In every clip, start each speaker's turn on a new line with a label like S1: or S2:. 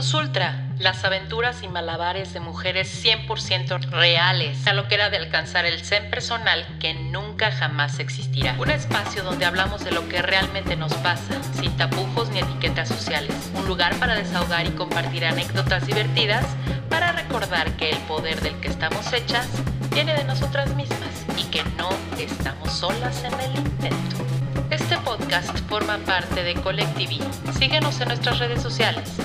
S1: Ultra, las aventuras y malabares de mujeres 100% reales, a lo que era de alcanzar el zen personal que nunca jamás existirá. Un espacio donde hablamos de lo que realmente nos pasa, sin tapujos ni etiquetas sociales. Un lugar para desahogar y compartir anécdotas divertidas, para recordar que el poder del que estamos hechas viene de nosotras mismas y que no estamos solas en el intento. Este podcast forma parte de Colectivi. Síguenos en nuestras redes sociales.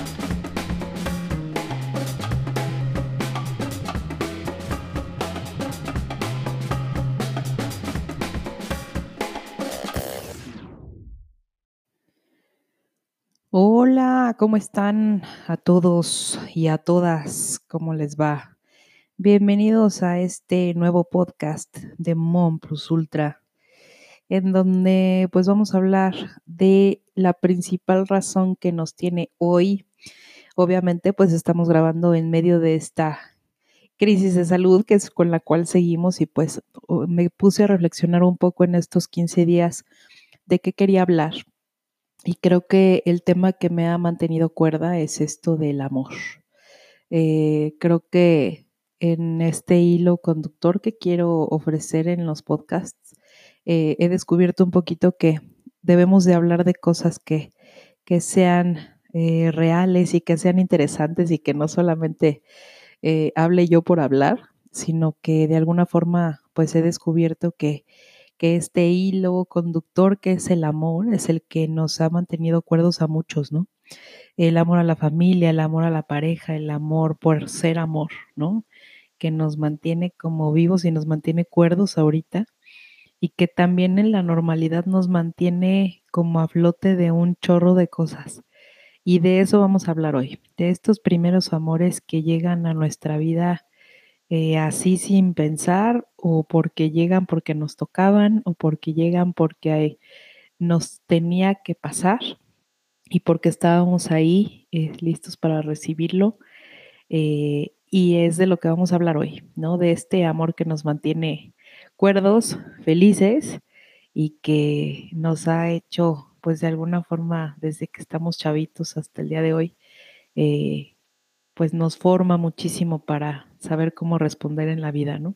S2: Hola, ¿cómo están a todos y a todas? ¿Cómo les va? Bienvenidos a este nuevo podcast de Mom Plus Ultra, en donde pues vamos a hablar de la principal razón que nos tiene hoy. Obviamente pues estamos grabando en medio de esta crisis de salud que es con la cual seguimos y pues me puse a reflexionar un poco en estos 15 días de qué quería hablar y creo que el tema que me ha mantenido cuerda es esto del amor. Eh, creo que en este hilo conductor que quiero ofrecer en los podcasts, eh, he descubierto un poquito que debemos de hablar de cosas que, que sean eh, reales y que sean interesantes y que no solamente hable yo por hablar, sino que de alguna forma pues he descubierto que que este hilo conductor que es el amor es el que nos ha mantenido cuerdos a muchos, ¿no? El amor a la familia, el amor a la pareja, el amor por ser amor, ¿no? Que nos mantiene como vivos y nos mantiene cuerdos ahorita y que también en la normalidad nos mantiene como a flote de un chorro de cosas. Y de eso vamos a hablar hoy, de estos primeros amores que llegan a nuestra vida eh, así sin pensar o porque llegan porque nos tocaban o porque llegan porque nos tenía que pasar y porque estábamos ahí eh, listos para recibirlo. Eh, y es de lo que vamos a hablar hoy, ¿no? De este amor que nos mantiene cuerdos, felices y que nos ha hecho, pues de alguna forma, desde que estamos chavitos hasta el día de hoy, pues nos forma muchísimo para saber cómo responder en la vida, ¿no?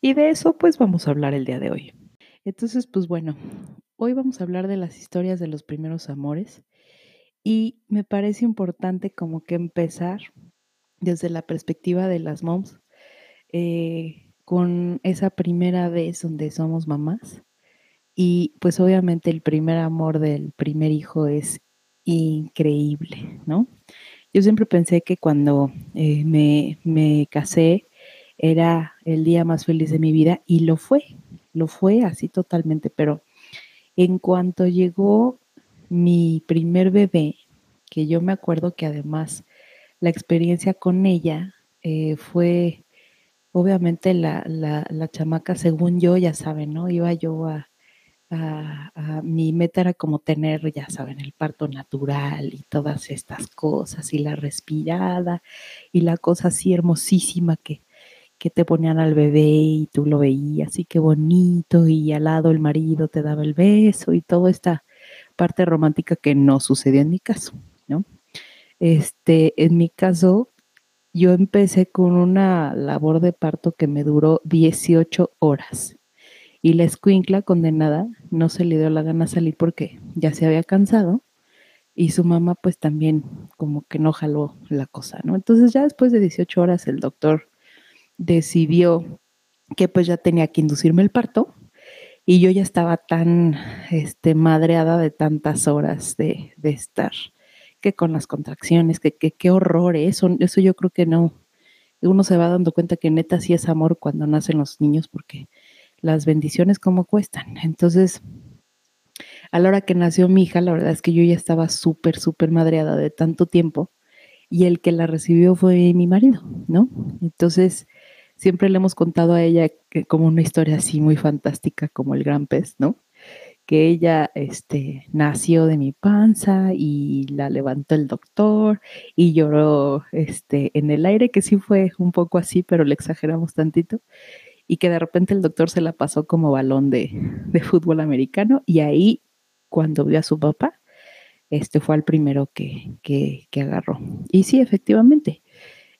S2: Y de eso pues vamos a hablar el día de hoy. Entonces, pues bueno, hoy vamos a hablar de las historias de los primeros amores y me parece importante como que empezar desde la perspectiva de las moms eh, con esa primera vez donde somos mamás y pues obviamente el primer amor del primer hijo es increíble, ¿no? Yo siempre pensé que cuando eh, me, me casé era el día más feliz de mi vida y lo fue, lo fue así totalmente, pero en cuanto llegó mi primer bebé, que yo me acuerdo que además la experiencia con ella eh, fue, obviamente la, la, la, chamaca, según yo, ya saben, ¿no? Iba yo a, a, mi meta era como tener, ya saben, el parto natural y todas estas cosas, y la respirada, y la cosa así hermosísima que, que te ponían al bebé y tú lo veías, y qué bonito, y al lado el marido te daba el beso, y toda esta parte romántica que no sucedió en mi caso, ¿no? Este, en mi caso, yo empecé con una labor de parto que me duró 18 horas y la escuincla condenada no se le dio la gana salir porque ya se había cansado y su mamá pues también como que no jaló la cosa, ¿no? Entonces ya después de 18 horas el doctor decidió que pues ya tenía que inducirme el parto y yo ya estaba tan este, madreada de tantas horas de, de estar, que con las contracciones, que qué horror, ¿eh? eso, eso yo creo que no, uno se va dando cuenta que neta sí es amor cuando nacen los niños porque las bendiciones como cuestan. Entonces, a la hora que nació mi hija, la verdad es que yo ya estaba súper, súper madreada de tanto tiempo y el que la recibió fue mi marido, ¿no? Entonces, siempre le hemos contado a ella como una historia así muy fantástica como el gran pez, ¿no? Que ella este, nació de mi panza y la levantó el doctor y lloró este, en el aire, que sí fue un poco así, pero le exageramos tantito y que de repente el doctor se la pasó como balón de, fútbol americano y ahí cuando vio a su papá, este fue el primero que, que, agarró. Y sí, efectivamente,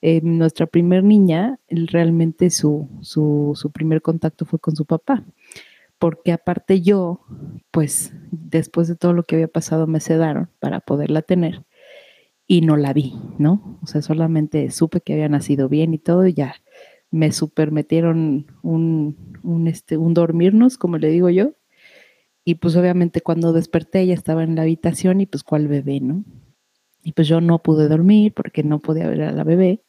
S2: eh, nuestra primer niña, realmente su, su, su primer contacto fue con su papá porque aparte yo, pues después de todo lo que había pasado, me sedaron para poderla tener y no la vi, ¿no? O sea, solamente supe que había nacido bien y todo, y ya me supermetieron un, un, este, un dormirnos, como le digo yo, y pues obviamente cuando desperté ella estaba en la habitación y pues cuál bebé, ¿no? Y pues yo no pude dormir porque no podía ver a la bebé.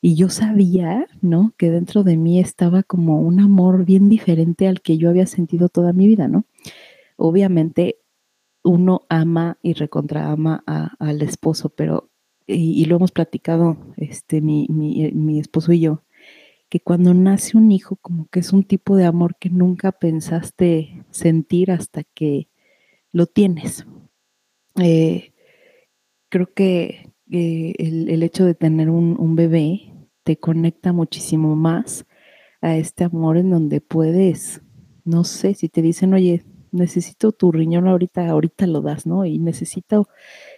S2: Y yo sabía, ¿no? Que dentro de mí estaba como un amor bien diferente al que yo había sentido toda mi vida, ¿no? Obviamente uno ama y recontra ama al esposo, pero, y, lo hemos platicado, este, mi, mi, mi esposo y yo, que cuando nace un hijo como que es un tipo de amor que nunca pensaste sentir hasta que lo tienes. Eh, creo que eh, el, hecho de tener un, bebé te conecta muchísimo más a este amor en donde puedes, no sé, si te dicen, oye, necesito tu riñón ahorita, ahorita lo das, ¿no? Y necesito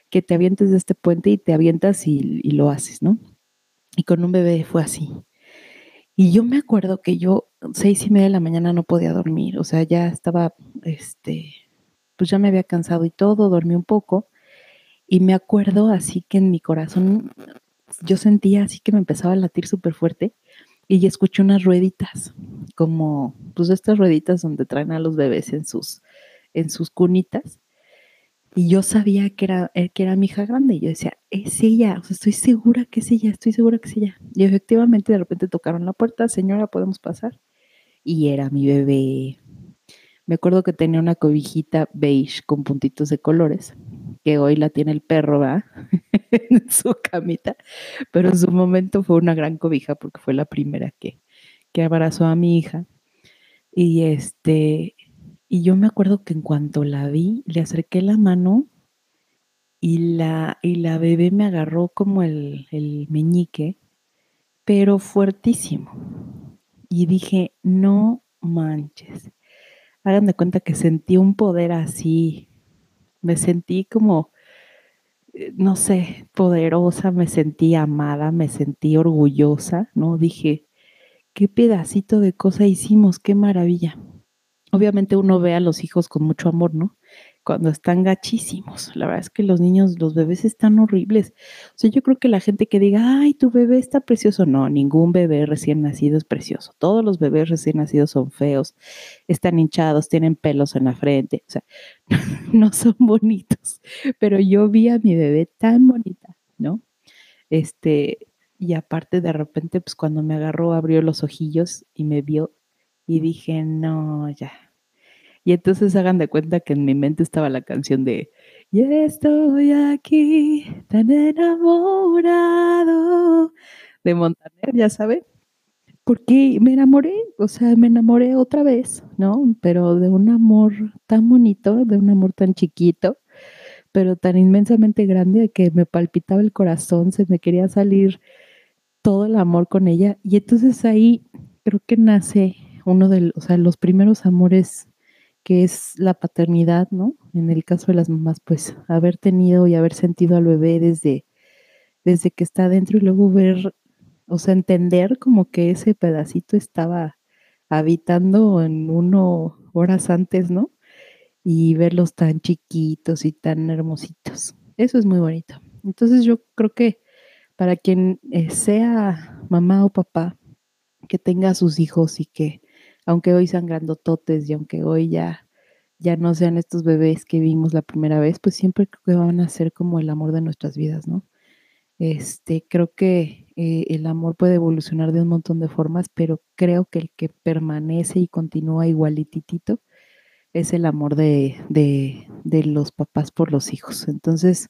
S2: que te avientes de este puente y te avientas y, y lo haces, ¿no? Y con un bebé fue así. Y yo me acuerdo que yo seis y media de la mañana no podía dormir, o sea, ya estaba, este, pues ya me había cansado y todo, dormí un poco. Y me acuerdo así que en mi corazón yo sentía así que me empezaba a latir súper fuerte y escuché unas rueditas, como pues estas rueditas donde traen a los bebés en sus, en sus cunitas. Y yo sabía que era, eh, que era mi hija grande. Y yo decía, es ella, o sea, estoy segura que es ella, estoy segura que es ella. Y efectivamente de repente tocaron la puerta, señora, ¿podemos pasar? Y era mi bebé. Me acuerdo que tenía una cobijita beige con puntitos de colores, que hoy la tiene el perro, ¿va? en su camita, pero en su momento fue una gran cobija porque fue la primera que, que abrazó a mi hija. Y este, y yo me acuerdo que en cuanto la vi, le acerqué la mano y la, y la bebé me agarró como el, el meñique, pero fuertísimo. Y dije, no manches. Hagan de cuenta que sentí un poder así. Me sentí como, eh, no sé, poderosa, me sentí amada, me sentí orgullosa, ¿no? Dije, qué pedacito de cosa hicimos, qué maravilla obviamente uno ve a los hijos con mucho amor, ¿no? Cuando están gachísimos. La verdad es que los niños, los bebés están horribles. O sea, yo creo que la gente que diga, ay, tu bebé está precioso. No, ningún bebé recién nacido es precioso. Todos los bebés recién nacidos son feos, están hinchados, tienen pelos en la frente. O sea, no son bonitos. Pero yo vi a mi bebé tan bonita, ¿no? Este, y aparte de repente, pues cuando me agarró, abrió los ojillos y me vio y dije, no, ya. Y entonces hagan de cuenta que en mi mente estaba la canción de Y estoy aquí tan enamorado de Montaner, ya saben. Porque me enamoré, o sea, me enamoré otra vez, ¿no? Pero de un amor tan bonito, de un amor tan chiquito, pero tan inmensamente grande que me palpitaba el corazón, se me quería salir todo el amor con ella. Y entonces ahí creo que nace uno de o sea, los primeros amores que es la paternidad, ¿no? En el caso de las mamás, pues haber tenido y haber sentido al bebé desde, desde que está adentro y luego ver, o sea, entender como que ese pedacito estaba habitando en uno horas antes, ¿no? Y verlos tan chiquitos y tan hermositos. Eso es muy bonito. Entonces yo creo que para quien eh, sea mamá o papá, que tenga a sus hijos y que aunque hoy sean grandototes y aunque hoy ya, ya no sean estos bebés que vimos la primera vez, pues siempre creo que van a ser como el amor de nuestras vidas, ¿no? Este, creo que eh, el amor puede evolucionar de un montón de formas, pero creo que el que permanece y continúa igualititito es el amor de, de, de los papás por los hijos. Entonces,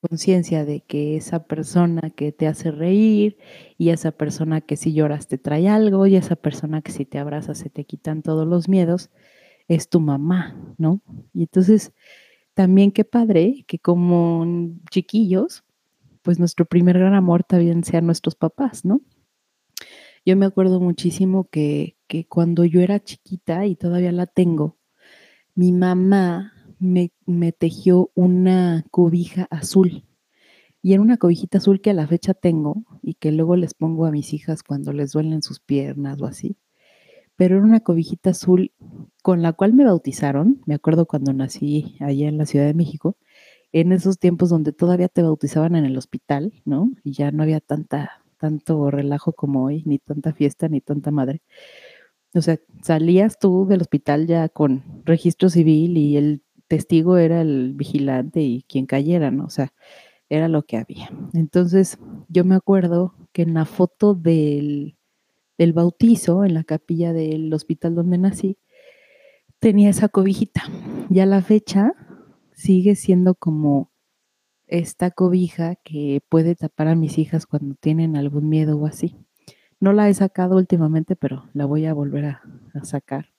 S2: conciencia de que esa persona que te hace reír y esa persona que si lloras te trae algo y esa persona que si te abraza se te quitan todos los miedos, es tu mamá, ¿no? Y entonces también qué padre que como chiquillos pues nuestro primer gran amor también sean nuestros papás, ¿no? Yo me acuerdo muchísimo que, que cuando yo era chiquita y todavía la tengo, mi mamá me, tejió una cobija azul. Y era una cobijita azul que a la fecha tengo y que luego les pongo a mis hijas cuando les duelen sus piernas o así. Pero era una cobijita azul con la cual me bautizaron. Me acuerdo cuando nací allá en la Ciudad de México, en esos tiempos donde todavía te bautizaban en el hospital, ¿no? Y ya no había tanta, tanto relajo como hoy, ni tanta fiesta, ni tanta madre. O sea, salías tú del hospital ya con registro civil y el testigo era el vigilante y quien cayera, ¿no? O sea, era lo que había. Entonces, yo me acuerdo que en la foto del, del bautizo, en la capilla del hospital donde nací, tenía esa cobijita. Ya la fecha sigue siendo como esta cobija que puede tapar a mis hijas cuando tienen algún miedo o así. No la he sacado últimamente, pero la voy a volver a, a sacar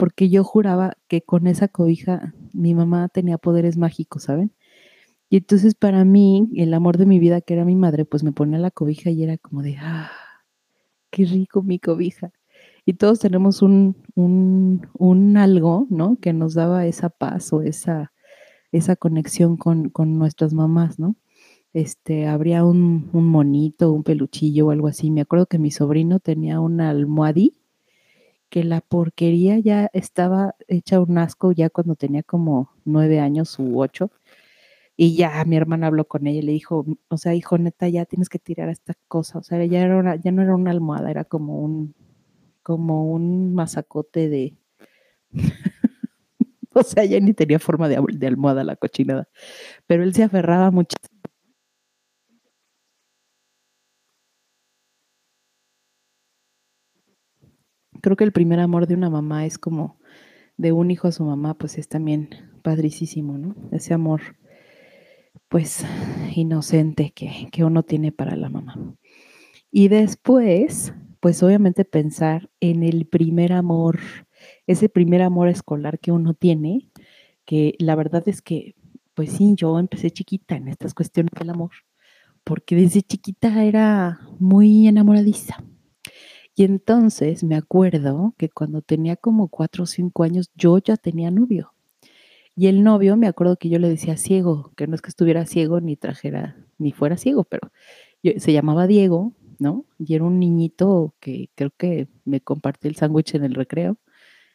S2: porque yo juraba que con esa cobija mi mamá tenía poderes mágicos, ¿saben? Y entonces para mí, el amor de mi vida, que era mi madre, pues me ponía la cobija y era como de, ah, qué rico mi cobija. Y todos tenemos un, un, un algo, ¿no? Que nos daba esa paz o esa, esa conexión con, con nuestras mamás, ¿no? Este, habría un, un monito, un peluchillo o algo así. Me acuerdo que mi sobrino tenía una almohadí que la porquería ya estaba hecha un asco ya cuando tenía como nueve años u ocho. Y ya mi hermana habló con ella y le dijo, o sea, hijo, neta, ya tienes que tirar esta cosa. O sea, ya, era ya no era una almohada, era como un, como un masacote de... o sea, ya ni tenía forma de, de almohada la cochinada. Pero él se aferraba mucho creo que el primer amor de una mamá es como de un hijo a su mamá, pues es también padricísimo, ¿no? Ese amor, pues, inocente que, que uno tiene para la mamá. Y después, pues obviamente pensar en el primer amor, ese primer amor escolar que uno tiene, que la verdad es que, pues sí, yo empecé chiquita en estas cuestiones del amor, porque desde chiquita era muy enamoradiza. Y entonces me acuerdo que cuando tenía como cuatro o cinco años, yo ya tenía novio. Y el novio, me acuerdo que yo le decía ciego, que no es que estuviera ciego ni trajera, ni fuera ciego, pero se llamaba Diego, ¿no? Y era un niñito que creo que me compartió el sándwich en el recreo.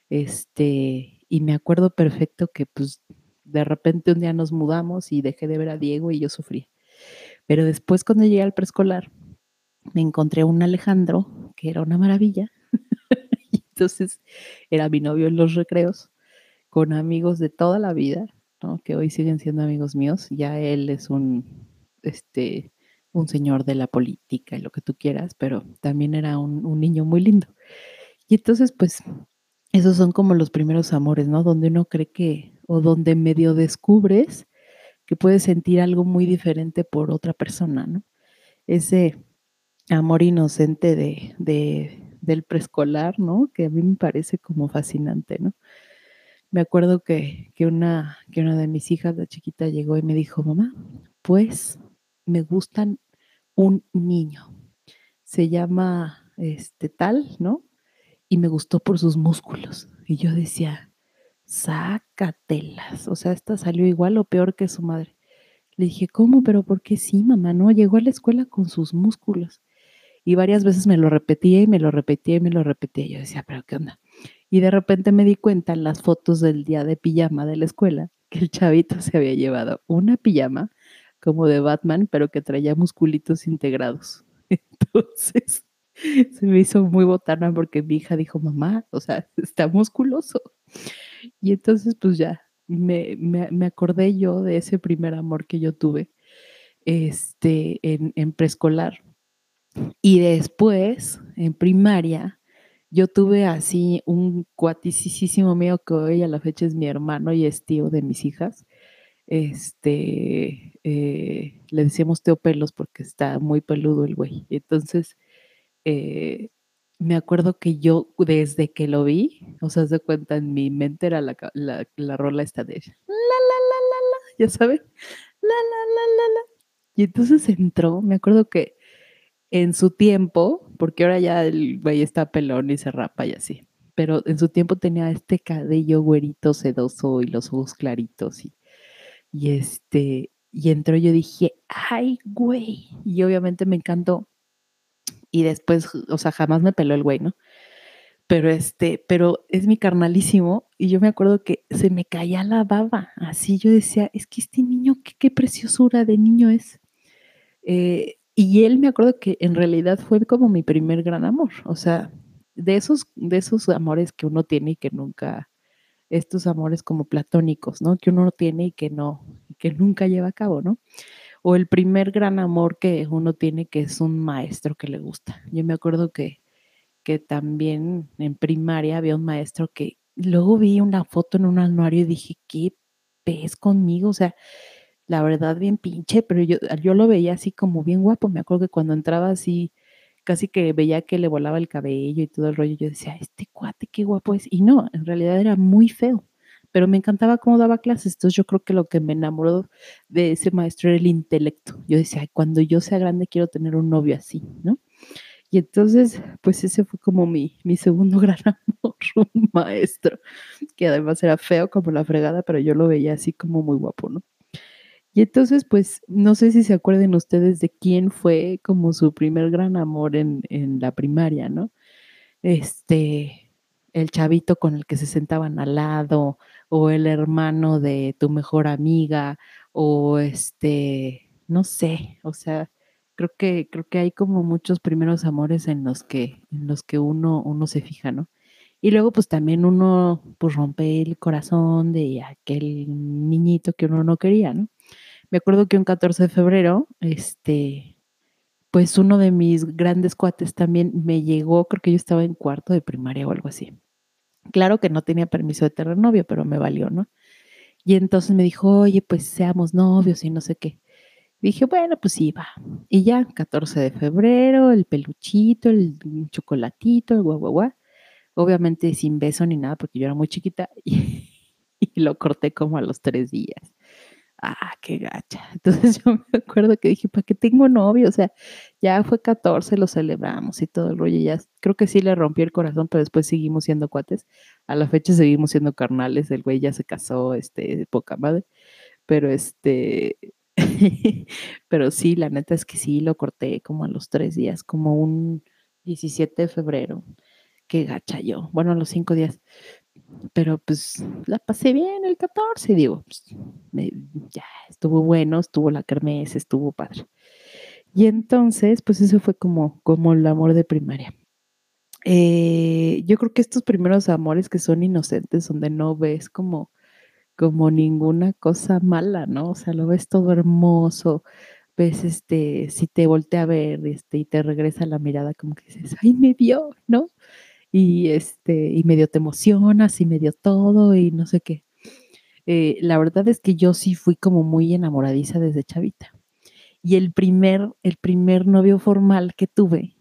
S2: Este, y me acuerdo perfecto que pues de repente un día nos mudamos y dejé de ver a Diego y yo sufrí. Pero después cuando llegué al preescolar, me encontré un Alejandro, que era una maravilla. entonces era mi novio en los recreos, con amigos de toda la vida, ¿no? que hoy siguen siendo amigos míos. Ya él es un, este, un señor de la política y lo que tú quieras, pero también era un, un niño muy lindo. Y entonces, pues, esos son como los primeros amores, ¿no? Donde uno cree que, o donde medio descubres que puedes sentir algo muy diferente por otra persona, ¿no? Ese amor inocente de, de, del preescolar, ¿no? Que a mí me parece como fascinante, ¿no? Me acuerdo que, que, una, que una de mis hijas, la chiquita, llegó y me dijo, mamá, pues me gustan un niño. Se llama este tal, ¿no? Y me gustó por sus músculos. Y yo decía, sácatelas. O sea, esta salió igual o peor que su madre. Le dije, ¿cómo? Pero ¿por qué sí, mamá? No, llegó a la escuela con sus músculos. Y varias veces me lo repetía y me lo repetía y me lo repetía. Yo decía, pero ¿qué onda? Y de repente me di cuenta en las fotos del día de pijama de la escuela que el chavito se había llevado una pijama como de Batman, pero que traía musculitos integrados. Entonces se me hizo muy botana porque mi hija dijo, mamá, o sea, está musculoso. Y entonces pues ya me, me, me acordé yo de ese primer amor que yo tuve este, en, en preescolar y después, en primaria, yo tuve así un cuaticísimo mío que hoy a la fecha es mi hermano y es tío de mis hijas. Este, eh, le decíamos Teo Pelos porque está muy peludo el güey. Entonces, eh, me acuerdo que yo desde que lo vi, o sea, se cuenta, en mi mente era la, la, la rola esta de la, la, la, la, la, ya saben, la, la, la, la, la, Y entonces entró, me acuerdo que en su tiempo, porque ahora ya el güey está pelón y se rapa y así, pero en su tiempo tenía este cabello güerito sedoso y los ojos claritos y, y este, y entró yo dije, ay, güey, y obviamente me encantó. Y después, o sea, jamás me peló el güey, ¿no? Pero este, pero es mi carnalísimo y yo me acuerdo que se me caía la baba, así yo decía, es que este niño, qué, qué preciosura de niño es. Eh, y él me acuerdo que en realidad fue como mi primer gran amor, o sea, de esos, de esos amores que uno tiene y que nunca, estos amores como platónicos, ¿no? Que uno tiene y que no, que nunca lleva a cabo, ¿no? O el primer gran amor que uno tiene que es un maestro que le gusta. Yo me acuerdo que, que también en primaria había un maestro que luego vi una foto en un anuario y dije, ¿qué ves conmigo? O sea, la verdad bien pinche, pero yo, yo lo veía así como bien guapo. Me acuerdo que cuando entraba así, casi que veía que le volaba el cabello y todo el rollo, yo decía, este cuate, qué guapo es. Y no, en realidad era muy feo, pero me encantaba cómo daba clases. Entonces yo creo que lo que me enamoró de ese maestro era el intelecto. Yo decía, cuando yo sea grande quiero tener un novio así, ¿no? Y entonces, pues ese fue como mi, mi segundo gran amor, un maestro, que además era feo como la fregada, pero yo lo veía así como muy guapo, ¿no? Y entonces, pues, no sé si se acuerden ustedes de quién fue como su primer gran amor en, en la primaria, ¿no? Este, el chavito con el que se sentaban al lado, o el hermano de tu mejor amiga, o este, no sé, o sea, creo que, creo que hay como muchos primeros amores en los que, en los que uno, uno se fija, ¿no? Y luego, pues también uno, pues rompe el corazón de aquel niñito que uno no quería, ¿no? Me acuerdo que un 14 de febrero, este, pues uno de mis grandes cuates también me llegó, creo que yo estaba en cuarto de primaria o algo así. Claro que no tenía permiso de tener novio, pero me valió, ¿no? Y entonces me dijo, oye, pues seamos novios y no sé qué. Dije, bueno, pues sí, va. Y ya, 14 de febrero, el peluchito, el chocolatito, el guau, guau. Obviamente sin beso ni nada, porque yo era muy chiquita y lo corté como a los tres días ah, qué gacha. Entonces yo me acuerdo que dije, ¿para qué tengo novio? O sea, ya fue 14, lo celebramos y todo el rollo. Ya creo que sí le rompí el corazón, pero después seguimos siendo cuates. A la fecha seguimos siendo carnales. El güey ya se casó, este, poca madre. Pero este, pero sí, la neta es que sí lo corté como a los tres días, como un 17 de febrero. Qué gacha yo. Bueno, a los cinco días pero pues la pasé bien el 14, digo, pues, ya estuvo bueno, estuvo la kermés, estuvo padre. Y entonces, pues eso fue como, como el amor de primaria. Eh, yo creo que estos primeros amores que son inocentes, donde no ves como, como ninguna cosa mala, ¿no? O sea, lo ves todo hermoso, ves este, si te voltea a ver este, y te regresa la mirada como que dices, ay, me vio, ¿no? y, este, y medio te emocionas y medio todo y no sé qué. Eh, la verdad es que yo sí fui como muy enamoradiza desde chavita. Y el primer, el primer novio formal que tuve,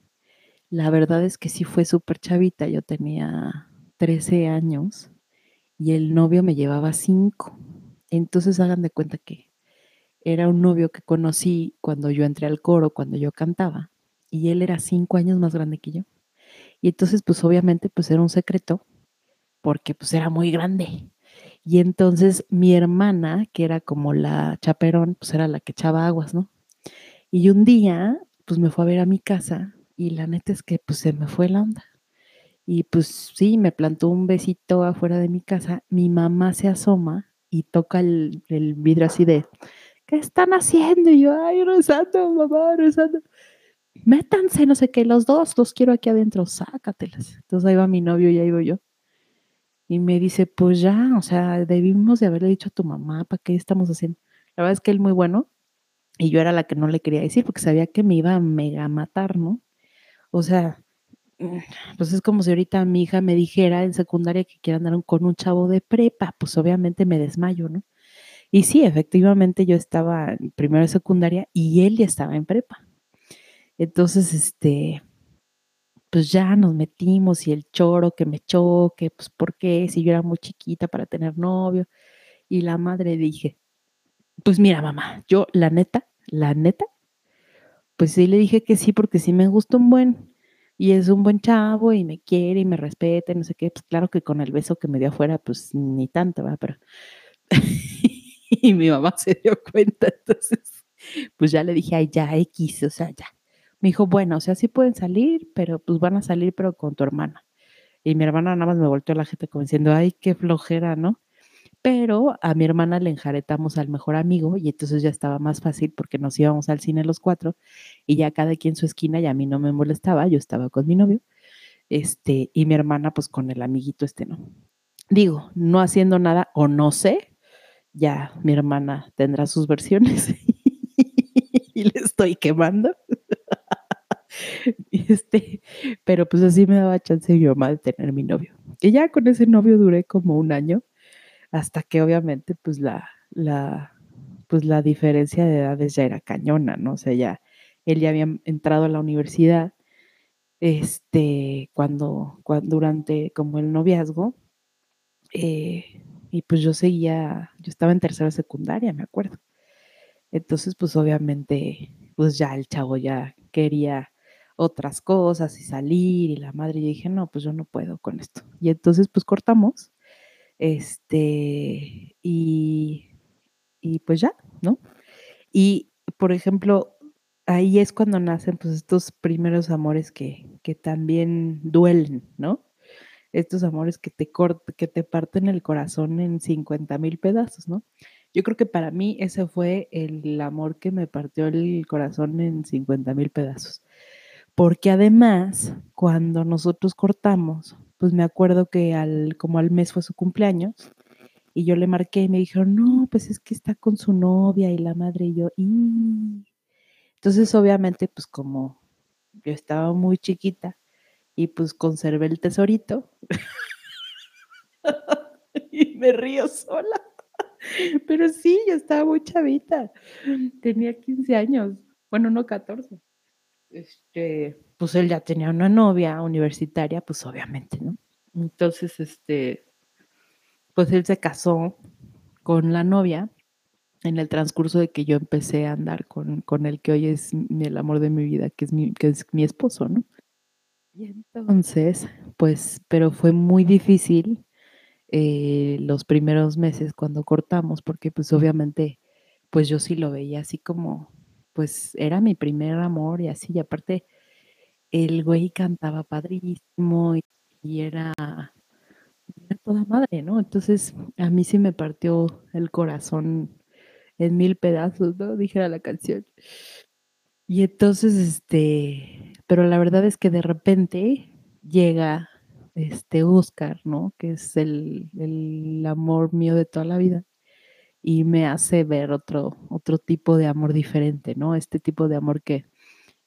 S2: la verdad es que sí fue súper chavita. Yo tenía 13 años y el novio me llevaba 5. Entonces hagan de cuenta que era un novio que conocí cuando yo entré al coro, cuando yo cantaba, y él era 5 años más grande que yo. Y entonces, pues obviamente, pues era un secreto, porque pues era muy grande. Y entonces mi hermana, que era como la chaperón, pues era la que echaba aguas, ¿no? Y un día, pues me fue a ver a mi casa y la neta es que pues se me fue la onda. Y pues sí, me plantó un besito afuera de mi casa. Mi mamá se asoma y toca el, vidrio así de, ¿qué están haciendo? Y yo, ay, rezando, mamá, rezando métanse, no sé qué, los dos, los quiero aquí adentro, sácatelas. Entonces ahí va mi novio y ahí voy yo. Y me dice, pues ya, o sea, debimos de haberle dicho a tu mamá, ¿para qué estamos haciendo? La verdad es que él muy bueno y yo era la que no le quería decir porque sabía que me iba a mega matar, ¿no? O sea, mm, pues es como si ahorita mi hija me dijera en secundaria que quiere andar con un chavo de prepa, pues obviamente me desmayo, ¿no? Y sí, efectivamente yo estaba primero de secundaria y él ya estaba en prepa. Entonces, este, pues ya nos metimos y el choro que me choque, pues ¿por qué? Si yo era muy chiquita para tener novio. Y la madre dije, pues mira mamá, yo la neta, la neta, pues sí le dije que sí porque sí me gusta un buen y es un buen chavo y me quiere y me respeta y no sé qué, pues claro que con el beso que me dio afuera, pues ni tanto, ¿verdad? Pero y mi mamá se dio cuenta, entonces pues ya le dije, ay, ya X, o sea, ya. Me dijo, bueno, o sea, sí pueden salir, pero pues van a salir, pero con tu hermana. Y mi hermana nada más me volteó la gente como diciendo, ay, qué flojera, ¿no? Pero a mi hermana le enjaretamos al mejor amigo y entonces ya estaba más fácil porque nos íbamos al cine los cuatro y ya cada quien su esquina y a mí no me molestaba, yo estaba con mi novio, este, y mi hermana pues con el amiguito este, ¿no? Digo, no haciendo nada o no sé, ya mi hermana tendrá sus versiones y le estoy quemando. este, pero pues así me daba chance mi mamá de tener mi novio. Y ya con ese novio duré como un año hasta que obviamente pues la, la, pues la diferencia de edades ya era cañona, ¿no? O sea, ya él ya había entrado a la universidad, este, cuando, cuando durante como el noviazgo, eh, y pues yo seguía, yo estaba en tercera secundaria, me acuerdo. Entonces, pues obviamente, pues ya el chavo ya quería otras cosas y salir y la madre, y dije, no, pues yo no puedo con esto. Y entonces, pues cortamos este, y, y pues ya, ¿no? Y, por ejemplo, ahí es cuando nacen pues estos primeros amores que, que también duelen, ¿no? Estos amores que te que te parten el corazón en 50 mil pedazos, ¿no? Yo creo que para mí ese fue el amor que me partió el corazón en 50 mil pedazos. Porque además, cuando nosotros cortamos, pues me acuerdo que al, como al mes fue su cumpleaños y yo le marqué y me dijeron, no, pues es que está con su novia y la madre y yo, y... Entonces, obviamente, pues como yo estaba muy chiquita y pues conservé el tesorito y me río sola. Pero sí, yo estaba muy chavita. Tenía 15 años. Bueno, no 14. Este, pues él ya tenía una novia universitaria, pues obviamente, ¿no? Entonces, este, pues él se casó con la novia en el transcurso de que yo empecé a andar con, con el que hoy es el amor de mi vida, que es mi, que es mi esposo, ¿no? Y entonces, pues, pero fue muy difícil eh, los primeros meses cuando cortamos, porque pues obviamente, pues yo sí lo veía así como, pues era mi primer amor y así, y aparte, el güey cantaba padrísimo y, era, toda madre, ¿no? Entonces a mí sí me partió el corazón en mil pedazos, ¿no? Dijera la canción. Y entonces, este, pero la verdad es que de repente llega este Oscar, ¿no? Que es el, el amor mío de toda la vida y me hace ver otro, otro tipo de amor diferente, ¿no? Este tipo de amor que,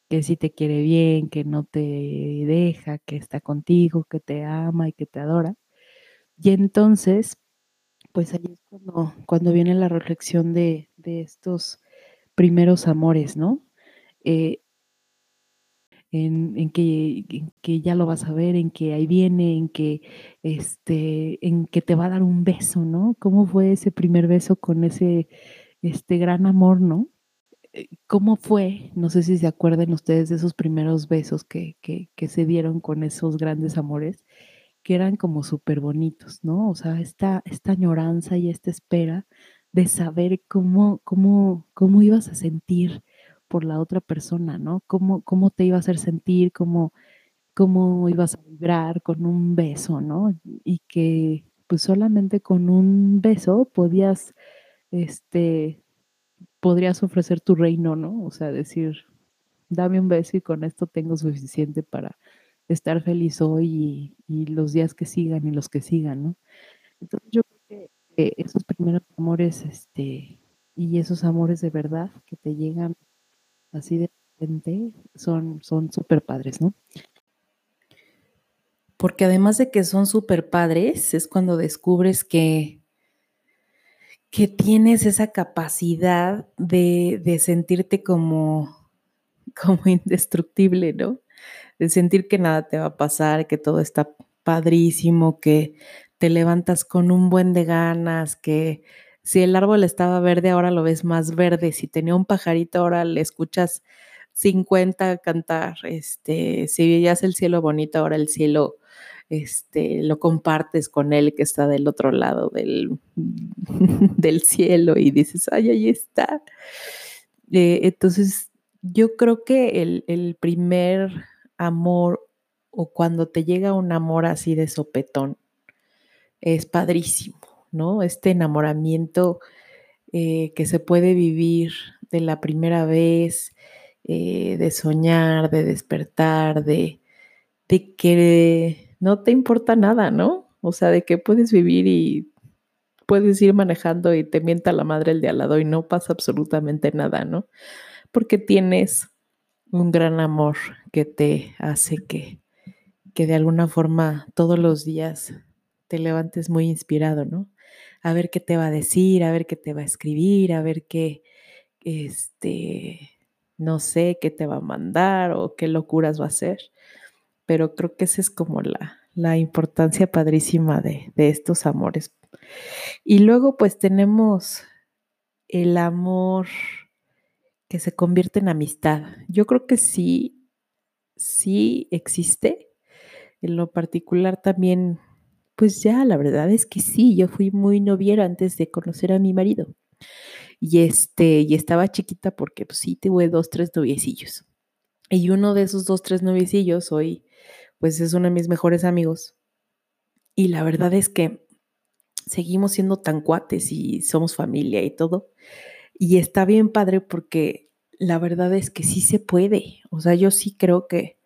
S2: que sí te quiere bien, que no te deja, que está contigo, que te ama y que te adora. Y entonces, pues ahí es cuando, cuando viene la reflexión de, estos primeros amores, ¿no? Eh, en, que, que, ya lo vas a ver, en que ahí viene, en que, este, en que te va a dar un beso, ¿no? ¿Cómo fue ese primer beso con ese este gran amor, ¿no? Eh, ¿Cómo fue? No sé si se acuerdan ustedes de esos primeros besos que, que, que se dieron con esos grandes amores, que eran como súper bonitos, ¿no? O sea, esta, esta añoranza y esta espera de saber cómo, cómo, cómo ibas a sentir por la otra persona, ¿no? Cómo, cómo te iba a hacer sentir, cómo, cómo ibas a vibrar con un beso, ¿no? Y que pues solamente con un beso podías, este, podrías ofrecer tu reino, ¿no? O sea, decir, dame un beso y con esto tengo suficiente para estar feliz hoy y, los días que sigan y los que sigan, ¿no? Entonces yo creo que esos primeros amores, este, y esos amores de verdad que te llegan así de repente son súper padres, ¿no? Porque además de que son súper padres, es cuando descubres que que tienes esa capacidad de, de sentirte como, como indestructible, ¿no? De sentir que nada te va a pasar, que todo está padrísimo, que te levantas con un buen de ganas, que si el árbol estaba verde, ahora lo ves más verde, si tenía un pajarito, ahora le escuchas 50 a cantar, este, si veías el cielo bonito, ahora el cielo este, lo compartes con él que está del otro lado del, del cielo y dices, ay, ahí está. Eh, entonces, yo creo que el, el primer amor o cuando te llega un amor así de sopetón, es padrísimo, ¿no? Este enamoramiento eh, que se puede vivir de la primera vez, eh, de soñar, de despertar, de, de que no te importa nada, ¿no? O sea, de que puedes vivir y puedes ir manejando y te mienta la madre el de al lado y no pasa absolutamente nada, ¿no? Porque tienes un gran amor que te hace que, que de alguna forma todos los días te levantes muy inspirado, ¿no? A ver qué te va a decir, a ver qué te va a escribir, a ver qué, este, no sé, qué te va a mandar o qué locuras va a hacer. Pero creo que esa es como la, la importancia padrísima de, de estos amores. Y luego pues tenemos el amor que se convierte en amistad. Yo creo que sí, sí existe. En lo particular también pues ya, la verdad es que sí, yo fui muy noviera antes de conocer a mi marido. Y este, y estaba chiquita porque pues sí tuve dos, tres noviecillos. Y uno de esos dos, tres noviecillos hoy, pues es uno de mis mejores amigos. Y la verdad es que seguimos siendo tan cuates y somos familia y todo. Y está bien padre porque la verdad es que sí se puede. O sea, yo sí creo que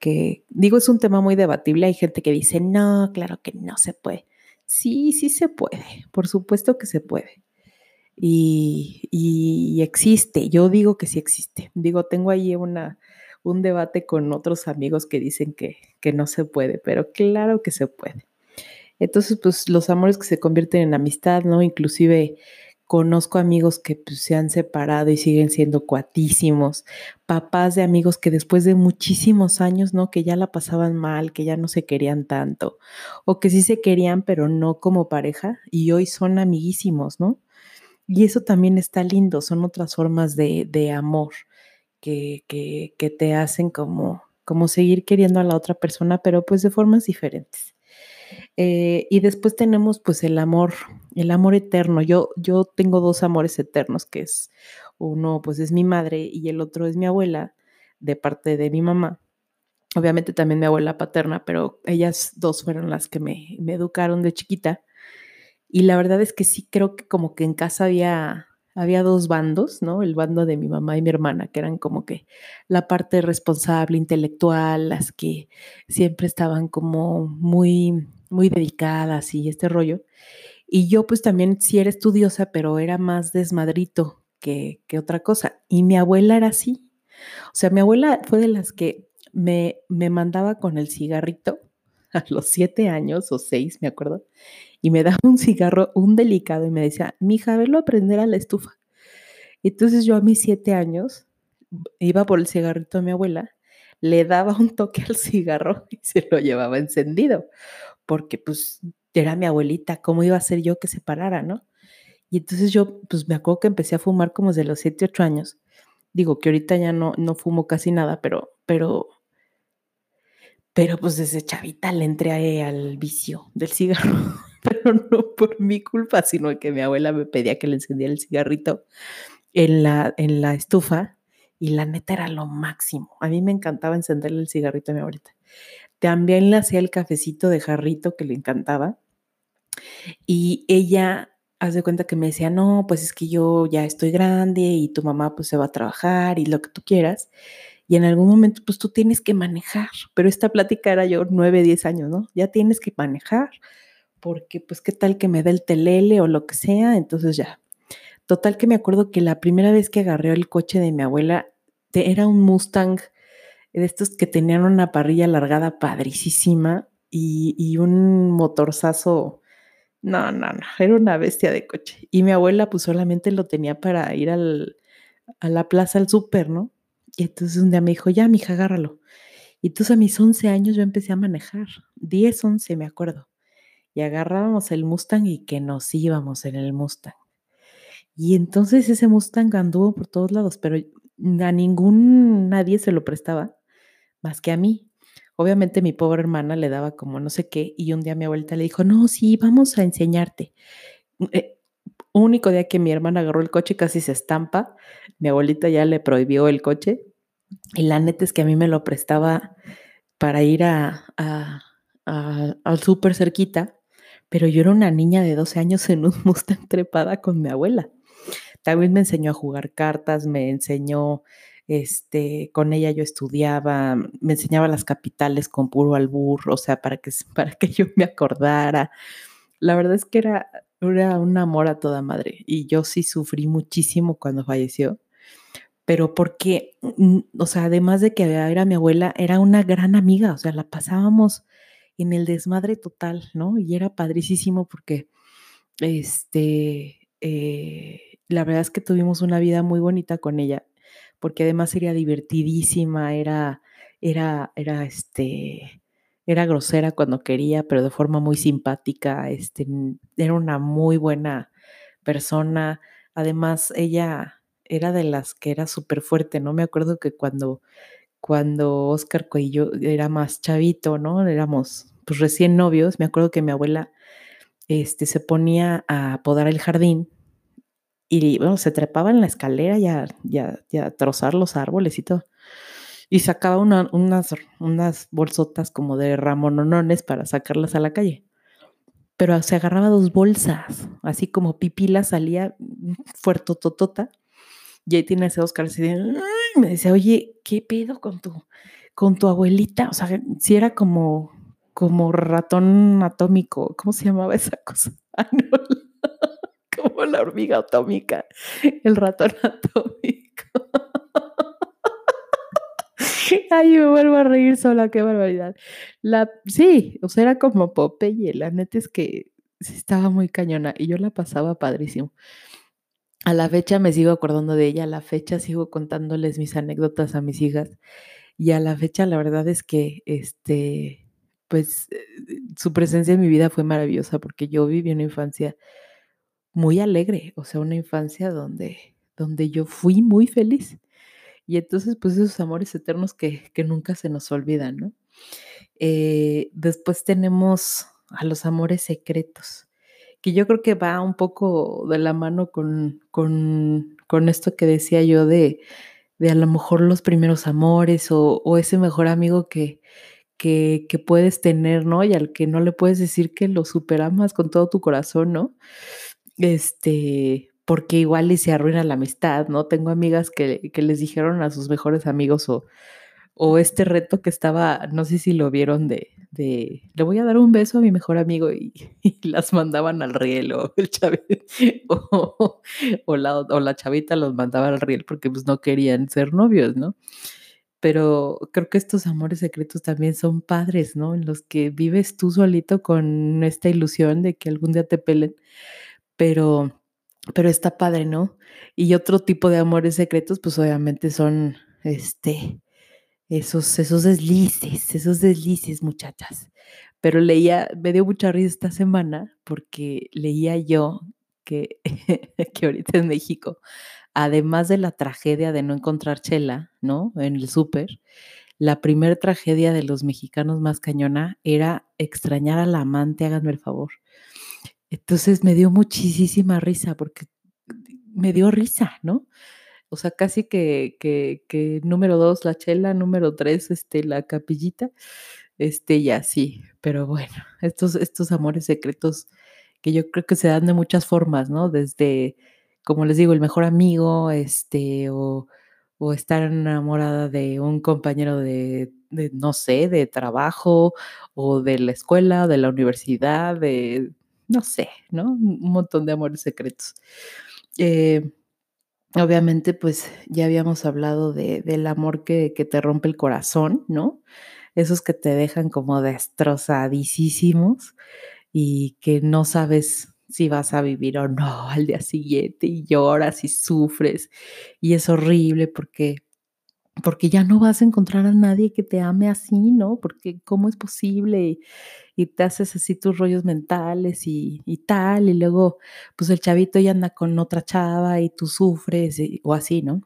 S2: que, digo, es un tema muy debatible. Hay gente que dice, no, claro que no se puede. Sí, sí se puede, por supuesto que se puede. Y, existe, yo digo que sí existe. Digo, tengo ahí una, un debate con otros amigos que dicen que, que no se puede, pero claro que se puede. Entonces, pues los amores que se convierten en amistad, ¿no? Inclusive Conozco amigos que pues, se han separado y siguen siendo cuatísimos, papás de amigos que después de muchísimos años, ¿no? Que ya la pasaban mal, que ya no se querían tanto, o que sí se querían, pero no como pareja, y hoy son amiguísimos, ¿no? Y eso también está lindo, son otras formas de, de amor que, que, que te hacen como, como seguir queriendo a la otra persona, pero pues de formas diferentes. Eh, y después tenemos pues el amor, el amor eterno. Yo, yo tengo dos amores eternos, que es uno pues es mi madre y el otro es mi abuela, de parte de mi mamá. Obviamente también mi abuela paterna, pero ellas dos fueron las que me, me educaron de chiquita. Y la verdad es que sí creo que como que en casa había había dos bandos, ¿no? El bando de mi mamá y mi hermana, que eran como que la parte responsable, intelectual, las que siempre estaban como muy muy dedicadas y este rollo. Y yo pues también sí era estudiosa, pero era más desmadrito que, que otra cosa. Y mi abuela era así. O sea, mi abuela fue de las que me, me mandaba con el cigarrito a los siete años o seis, me acuerdo, y me daba un cigarro, un delicado, y me decía, mija, verlo aprender a la estufa. Entonces yo a mis siete años iba por el cigarrito de mi abuela, le daba un toque al cigarro y se lo llevaba encendido porque pues era mi abuelita, ¿cómo iba a ser yo que se parara, no? Y entonces yo, pues me acuerdo que empecé a fumar como desde los 7, 8 años. Digo que ahorita ya no, no fumo casi nada, pero, pero, pero pues desde chavita le entré al vicio del cigarro, pero no por mi culpa, sino que mi abuela me pedía que le encendiera el cigarrito en la, en la estufa y la neta era lo máximo. A mí me encantaba encenderle el cigarrito a mi abuelita. También le hacía el cafecito de jarrito que le encantaba. Y ella hace cuenta que me decía, no, pues es que yo ya estoy grande y tu mamá pues se va a trabajar y lo que tú quieras. Y en algún momento pues tú tienes que manejar. Pero esta plática era yo nueve, diez años, ¿no? Ya tienes que manejar porque pues qué tal que me dé el telele o lo que sea. Entonces ya. Total que me acuerdo que la primera vez que agarré el coche de mi abuela era un Mustang de estos que tenían una parrilla alargada padricísima y, un motorzazo. No, no, no, era una bestia de coche. Y mi abuela pues solamente lo tenía para ir al, a la plaza al súper, ¿no? Y entonces un día me dijo, ya, mija, agárralo. Y entonces a mis 11 años yo empecé a manejar, 10, 11 me acuerdo. Y agarrábamos el Mustang y que nos íbamos en el Mustang. Y entonces ese Mustang anduvo por todos lados, pero a ningún, nadie se lo prestaba más que a mí. Obviamente mi pobre hermana le daba como no sé qué y un día mi abuelita le dijo, no, sí, vamos a enseñarte. Eh, único día que mi hermana agarró el coche casi se estampa, mi abuelita ya le prohibió el coche y la neta es que a mí me lo prestaba para ir a, al súper cerquita, pero yo era una niña de 12 años en un Mustang trepada con mi abuela. También me enseñó a jugar cartas, me enseñó, este, con ella yo estudiaba, me enseñaba las capitales con puro albur, o sea, para que, para que yo me acordara. La verdad es que era, era un amor a toda madre y yo sí sufrí muchísimo cuando falleció pero porque, mm, o sea, además de que era mi abuela, era una gran amiga, o sea, la pasábamos en el desmadre total, ¿no? Y era padricísimo porque, este, eh, la verdad es que tuvimos una vida muy bonita con ella, porque además era divertidísima, era, era, era, este, era grosera cuando quería, pero de forma muy simpática, este, era una muy buena persona. Además, ella era de las que era súper fuerte, ¿no? Me acuerdo que cuando, cuando Oscar yo era más chavito, ¿no? Éramos pues recién novios, me acuerdo que mi abuela este, se ponía a podar el jardín y bueno, se trepaba en la escalera y a, trozar los árboles y todo. Y sacaba unas, unas bolsotas como de ramononones para sacarlas a la calle. Pero se agarraba dos bolsas, así como pipila salía fuertototota y ahí tiene ese Oscar así de, me dice, oye, ¿qué pedo con tu, con tu abuelita? O sea, si era como, como ratón atómico, ¿cómo se llamaba esa cosa? Ah, como la hormiga atómica, el ratón atómico. Ay, me vuelvo a reír sola, qué barbaridad. La, sí, o sea, era como Popeye, la neta es que estaba muy cañona y yo la pasaba padrísimo. A la fecha me sigo acordando de ella, a la fecha sigo contándoles mis anécdotas a mis hijas y a la fecha la verdad es que este pues eh, su presencia en mi vida fue maravillosa porque yo viví una infancia muy alegre, o sea, una infancia donde donde yo fui muy feliz. Y entonces, pues esos amores eternos que, que nunca se nos olvidan, ¿no? Eh, después tenemos a los amores secretos que yo creo que va un poco de la mano con, con, esto que decía yo de, de, a lo mejor los primeros amores o, ese mejor amigo que, que, que, puedes tener, ¿no? Y al que no le puedes decir que lo superamas con todo tu corazón, ¿no? Este, porque igual y se arruina la amistad, ¿no? Tengo amigas que, que les dijeron a sus mejores amigos o, o este reto que estaba, no sé si lo vieron de, de le voy a dar un beso a mi mejor amigo y, las mandaban al riel o el o, o, la, o la chavita los mandaba al riel porque pues no querían ser novios, ¿no? Pero creo que estos amores secretos también son padres, ¿no? En los que vives tú solito con esta ilusión de que algún día te pelen, pero, pero está padre, ¿no? Y otro tipo de amores secretos, pues obviamente son, este, esos, esos deslices, esos deslices, muchachas. Pero leía, me dio mucha risa esta semana porque leía yo que, que ahorita en México, además de la tragedia de no encontrar chela, ¿no? En el súper, la primera tragedia de los mexicanos más cañona era extrañar al amante, háganme el favor. Entonces me dio muchísima risa porque me dio risa, ¿no? O sea, casi que, que, número dos la chela, número tres este, la capillita, este, ya sí, pero bueno, estos, estos amores secretos que yo creo que se dan de muchas formas, ¿no? Desde, como les digo, el mejor amigo, este, o, o estar enamorada de un compañero de, de, no sé, de trabajo, o de la escuela, de la universidad, de, no sé, ¿no? Un montón de amores secretos. Eh, obviamente, pues ya habíamos hablado de, del amor que, que, te rompe el corazón, ¿no? Esos que te dejan como destrozadísimos y que no sabes si vas a vivir o no al día siguiente y lloras y sufres y es horrible porque porque ya no vas a encontrar a nadie que te ame así, ¿no? Porque cómo es posible y, te haces así tus rollos mentales y, tal, y luego pues el chavito ya anda con otra chava y tú sufres o así, ¿no?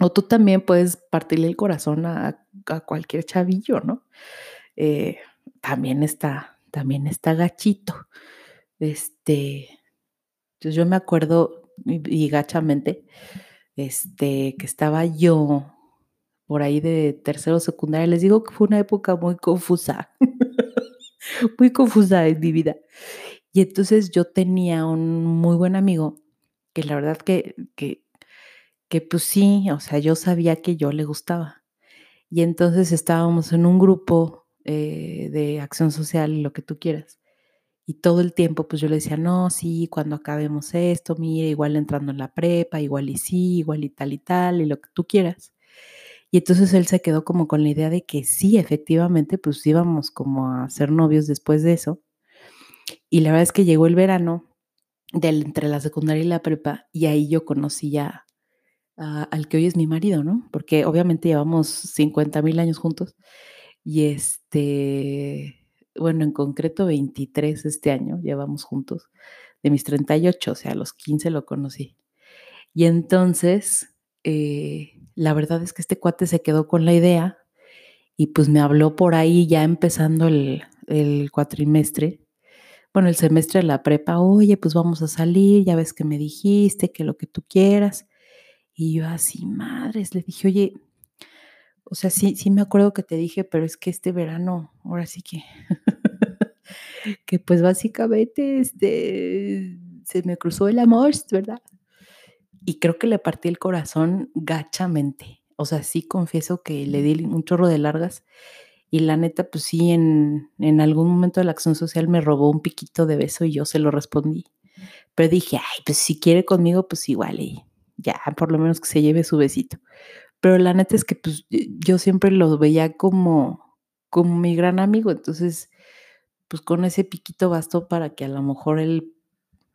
S2: O tú también puedes partirle el corazón a, cualquier chavillo, ¿no? Eh, también está, también está gachito. Este, yo me acuerdo, y, gachamente, este, que estaba yo por ahí de tercero secundaria. Les digo que fue una época muy confusa, muy confusa en mi vida. Y entonces yo tenía un muy buen amigo que la verdad que, que, que pues sí, o sea, yo sabía que yo le gustaba. Y entonces estábamos en un grupo eh, de acción social lo que tú quieras. Y todo el tiempo, pues yo le decía, no, sí, cuando acabemos esto, mire, igual entrando en la prepa, igual y sí, igual y tal y tal, y lo que tú quieras. Y entonces él se quedó como con la idea de que sí, efectivamente, pues íbamos como a ser novios después de eso. Y la verdad es que llegó el verano del, entre la secundaria y la prepa, y ahí yo conocí ya al que hoy es mi marido, ¿no? Porque obviamente llevamos 50 mil años juntos. Y este, bueno, en concreto 23 este año llevamos juntos, de mis 38, o sea, a los 15 lo conocí. Y entonces, eh, la verdad es que este cuate se quedó con la idea y pues me habló por ahí ya empezando el, cuatrimestre, bueno, el semestre de la prepa, oye, pues vamos a salir, ya ves que me dijiste, que lo que tú quieras. Y yo así, madres, le dije, oye, o sea, sí, sí me acuerdo que te dije, pero es que este verano, ahora sí que, que pues básicamente este, se me cruzó el amor, ¿verdad? Y creo que le partí el corazón gachamente. O sea, sí confieso que le di un chorro de largas y la neta, pues sí, en, en algún momento de la acción social me robó un piquito de beso y yo se lo respondí. Pero dije, ay, pues si quiere conmigo, pues igual, y ya, por lo menos que se lleve su besito. Pero la neta es que pues yo siempre lo veía como, como mi gran amigo, entonces pues con ese piquito bastó para que a lo mejor él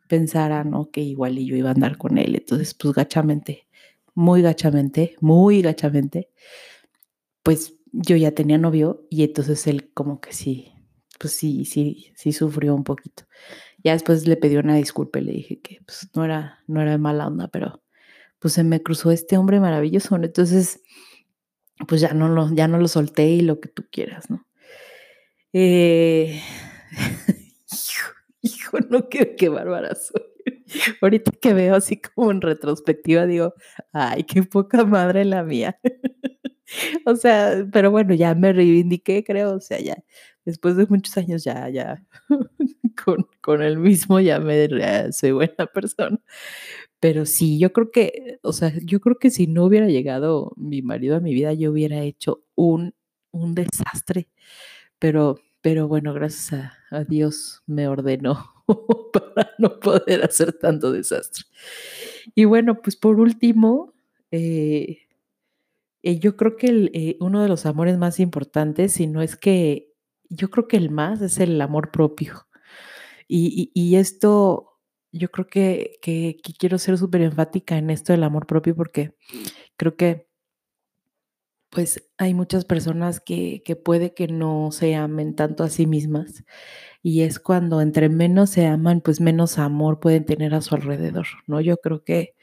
S2: pensara, ¿no? Que igual y yo iba a andar con él. Entonces, pues gachamente, muy gachamente, muy gachamente, pues yo ya tenía novio y entonces él como que sí, pues sí, sí, sí sufrió un poquito. Ya después le pedí una disculpa y le dije que pues no era, no era de mala onda, pero pues se me cruzó este hombre maravilloso, Entonces, pues ya no lo, ya no lo solté y lo que tú quieras, ¿no? Eh, no, qué, qué bárbara soy. Ahorita que veo así como en retrospectiva, digo, ay, qué poca madre la mía. o sea, pero bueno, ya me reivindiqué, creo, o sea, ya, después de muchos años ya, ya, con, con el mismo ya me, ya soy buena persona. Pero sí, yo creo que, o sea, yo creo que si no hubiera llegado mi marido a mi vida, yo hubiera hecho un, un desastre. Pero, pero bueno, gracias a, Dios me ordenó para no poder hacer tanto desastre. Y bueno, pues por último, eh, eh, yo creo que eh, uno de los amores más importantes, si no es que, yo creo que el más, es el amor propio. Y, esto yo creo que, que, quiero ser súper enfática en esto del amor propio porque creo que pues hay muchas personas que, que puede que no se amen tanto a sí mismas y es cuando entre menos se aman, pues menos amor pueden tener a su alrededor, ¿no? Yo creo que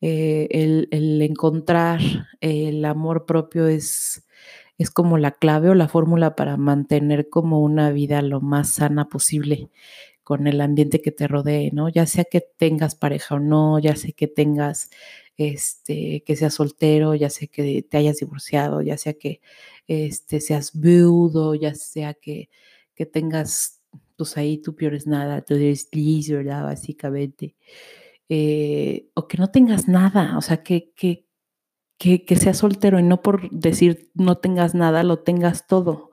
S2: eh, el, el, encontrar el amor propio es, es como la clave o la fórmula para mantener como una vida lo más sana posible con el ambiente que te rodee, ¿no? Ya sea que tengas pareja o no, ya sea que tengas, este, que seas soltero, ya sea que te hayas divorciado, ya sea que este, seas viudo, ya sea que, que tengas, pues ahí tú peores nada, tú eres liz, ¿verdad? Básicamente. Eh, o que no tengas nada, o sea, que, que, que seas soltero y no por decir no tengas nada, lo tengas todo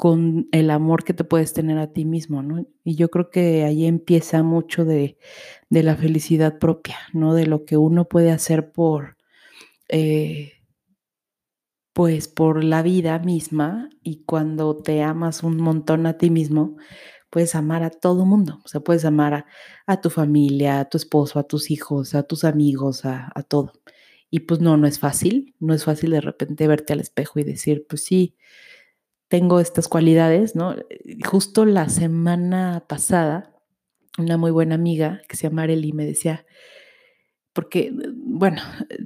S2: con el amor que te puedes tener a ti mismo, ¿no? Y yo creo que ahí empieza mucho de, la felicidad propia, ¿no? De lo que uno puede hacer por, eh, pues por la vida misma y cuando te amas un montón a ti mismo, puedes amar a todo mundo, o sea, puedes amar a, tu familia, a tu esposo, a tus hijos, a tus amigos, a, a todo. Y pues no, no es fácil, no es fácil de repente verte al espejo y decir, pues sí, tengo estas cualidades, ¿no? Justo la semana pasada, una muy buena amiga que se llama Arely me decía, porque, bueno,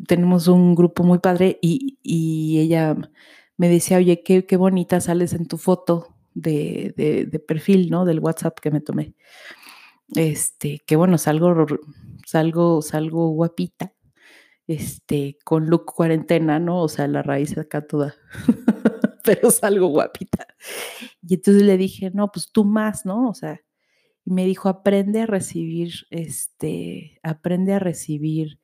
S2: tenemos un grupo muy padre y, y ella me decía, oye, qué, qué bonita sales en tu foto de, de, de, perfil, ¿no? Del WhatsApp que me tomé. Este, que bueno, salgo, salgo, salgo guapita, este, con look cuarentena, ¿no? O sea, la raíz acá toda, pero salgo guapita. Y entonces le dije, no, pues tú más, ¿no? O sea, y me dijo, aprende a recibir, este, aprende a recibir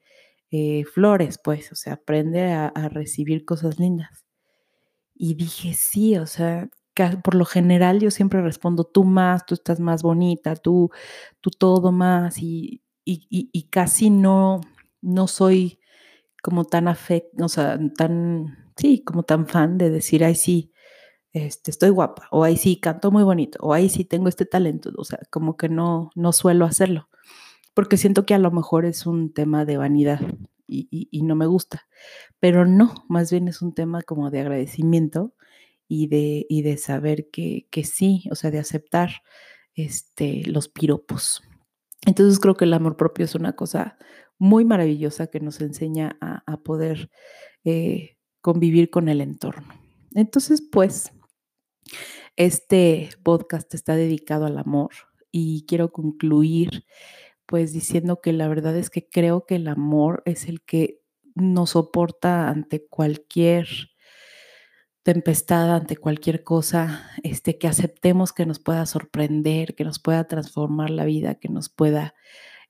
S2: eh, flores, pues, o sea, aprende a, recibir cosas lindas. Y dije, sí, o sea, por lo general yo siempre respondo tú más, tú estás más bonita, tú, tú todo más y, y, y, y casi no, no soy como tan afecto, o sea, tan, sí, como tan fan de decir, ay, sí, este, estoy guapa, o ay, sí, canto muy bonito, o ay, sí, tengo este talento, o sea, como que no, no suelo hacerlo, porque siento que a lo mejor es un tema de vanidad y, y, no me gusta, pero no, más bien es un tema como de agradecimiento y de, y de saber que, que, sí, o sea, de aceptar este, los piropos. Entonces creo que el amor propio es una cosa muy maravillosa que nos enseña a, a poder eh, convivir con el entorno. Entonces, pues, este podcast está dedicado al amor y quiero concluir pues diciendo que la verdad es que creo que el amor es el que nos soporta ante cualquier tempestad, ante cualquier cosa, este, que aceptemos que nos pueda sorprender, que nos pueda transformar la vida, que nos pueda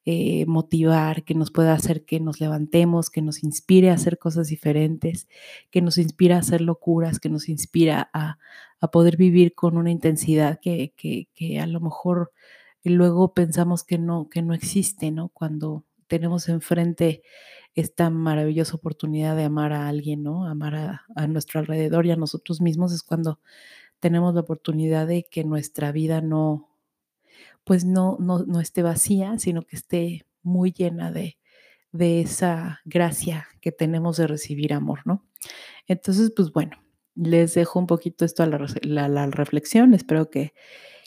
S2: eh, motivar, que nos pueda hacer que nos levantemos, que nos inspire a hacer cosas diferentes, que nos inspira a hacer locuras, que nos inspira a, a poder vivir con una intensidad que, que, que, a lo mejor luego pensamos que no, que no existe, ¿no? Cuando tenemos enfrente esta maravillosa oportunidad de amar a alguien, ¿no? Amar a, a, nuestro alrededor y a nosotros mismos es cuando tenemos la oportunidad de que nuestra vida no, pues no, no, no esté vacía, sino que esté muy llena de, de esa gracia que tenemos de recibir amor, ¿no? Entonces, pues bueno, les dejo un poquito esto a la, la, reflexión, espero que,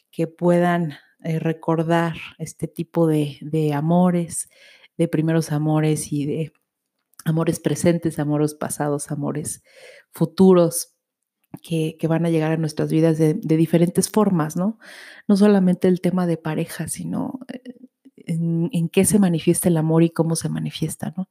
S2: que puedan eh, recordar este tipo de, de amores, de primeros amores y de amores presentes, amores pasados, amores futuros que, van a llegar a nuestras vidas de, diferentes formas, ¿no? No solamente el tema de pareja, sino eh, en, en, qué se manifiesta el amor y cómo se manifiesta, ¿no?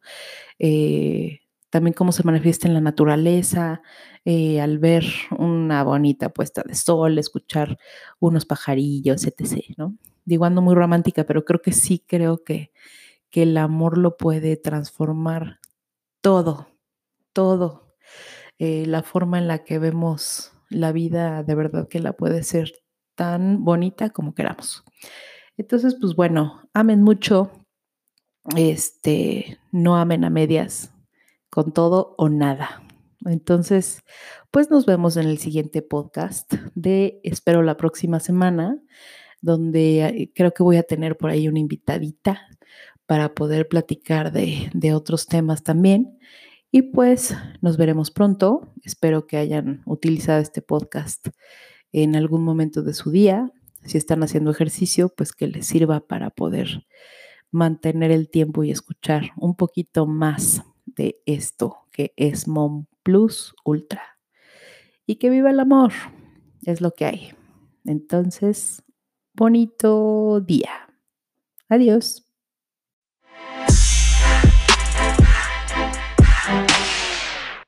S2: Eh, también cómo se manifiesta en la naturaleza, eh, al ver una bonita puesta de sol, escuchar unos pajarillos, etc., ¿no? Digo, ando muy romántica, pero creo que sí creo que, que el amor lo puede transformar todo, todo. Eh, la forma en la que vemos la vida de verdad que la puede ser tan bonita como queramos. Entonces, pues bueno, amen mucho, este, no amen a medias, con todo o nada. Entonces, pues nos vemos en el siguiente podcast de, espero la próxima semana, donde eh, creo que voy a tener por ahí una invitadita para poder platicar de, de otros temas también. Y pues nos veremos pronto. Espero que hayan utilizado este podcast en algún momento de su día. Si están haciendo ejercicio, pues que les sirva para poder mantener el tiempo y escuchar un poquito más de esto que es Mom Plus Ultra. Y que viva el amor, es lo que hay. Entonces, bonito día. Adiós.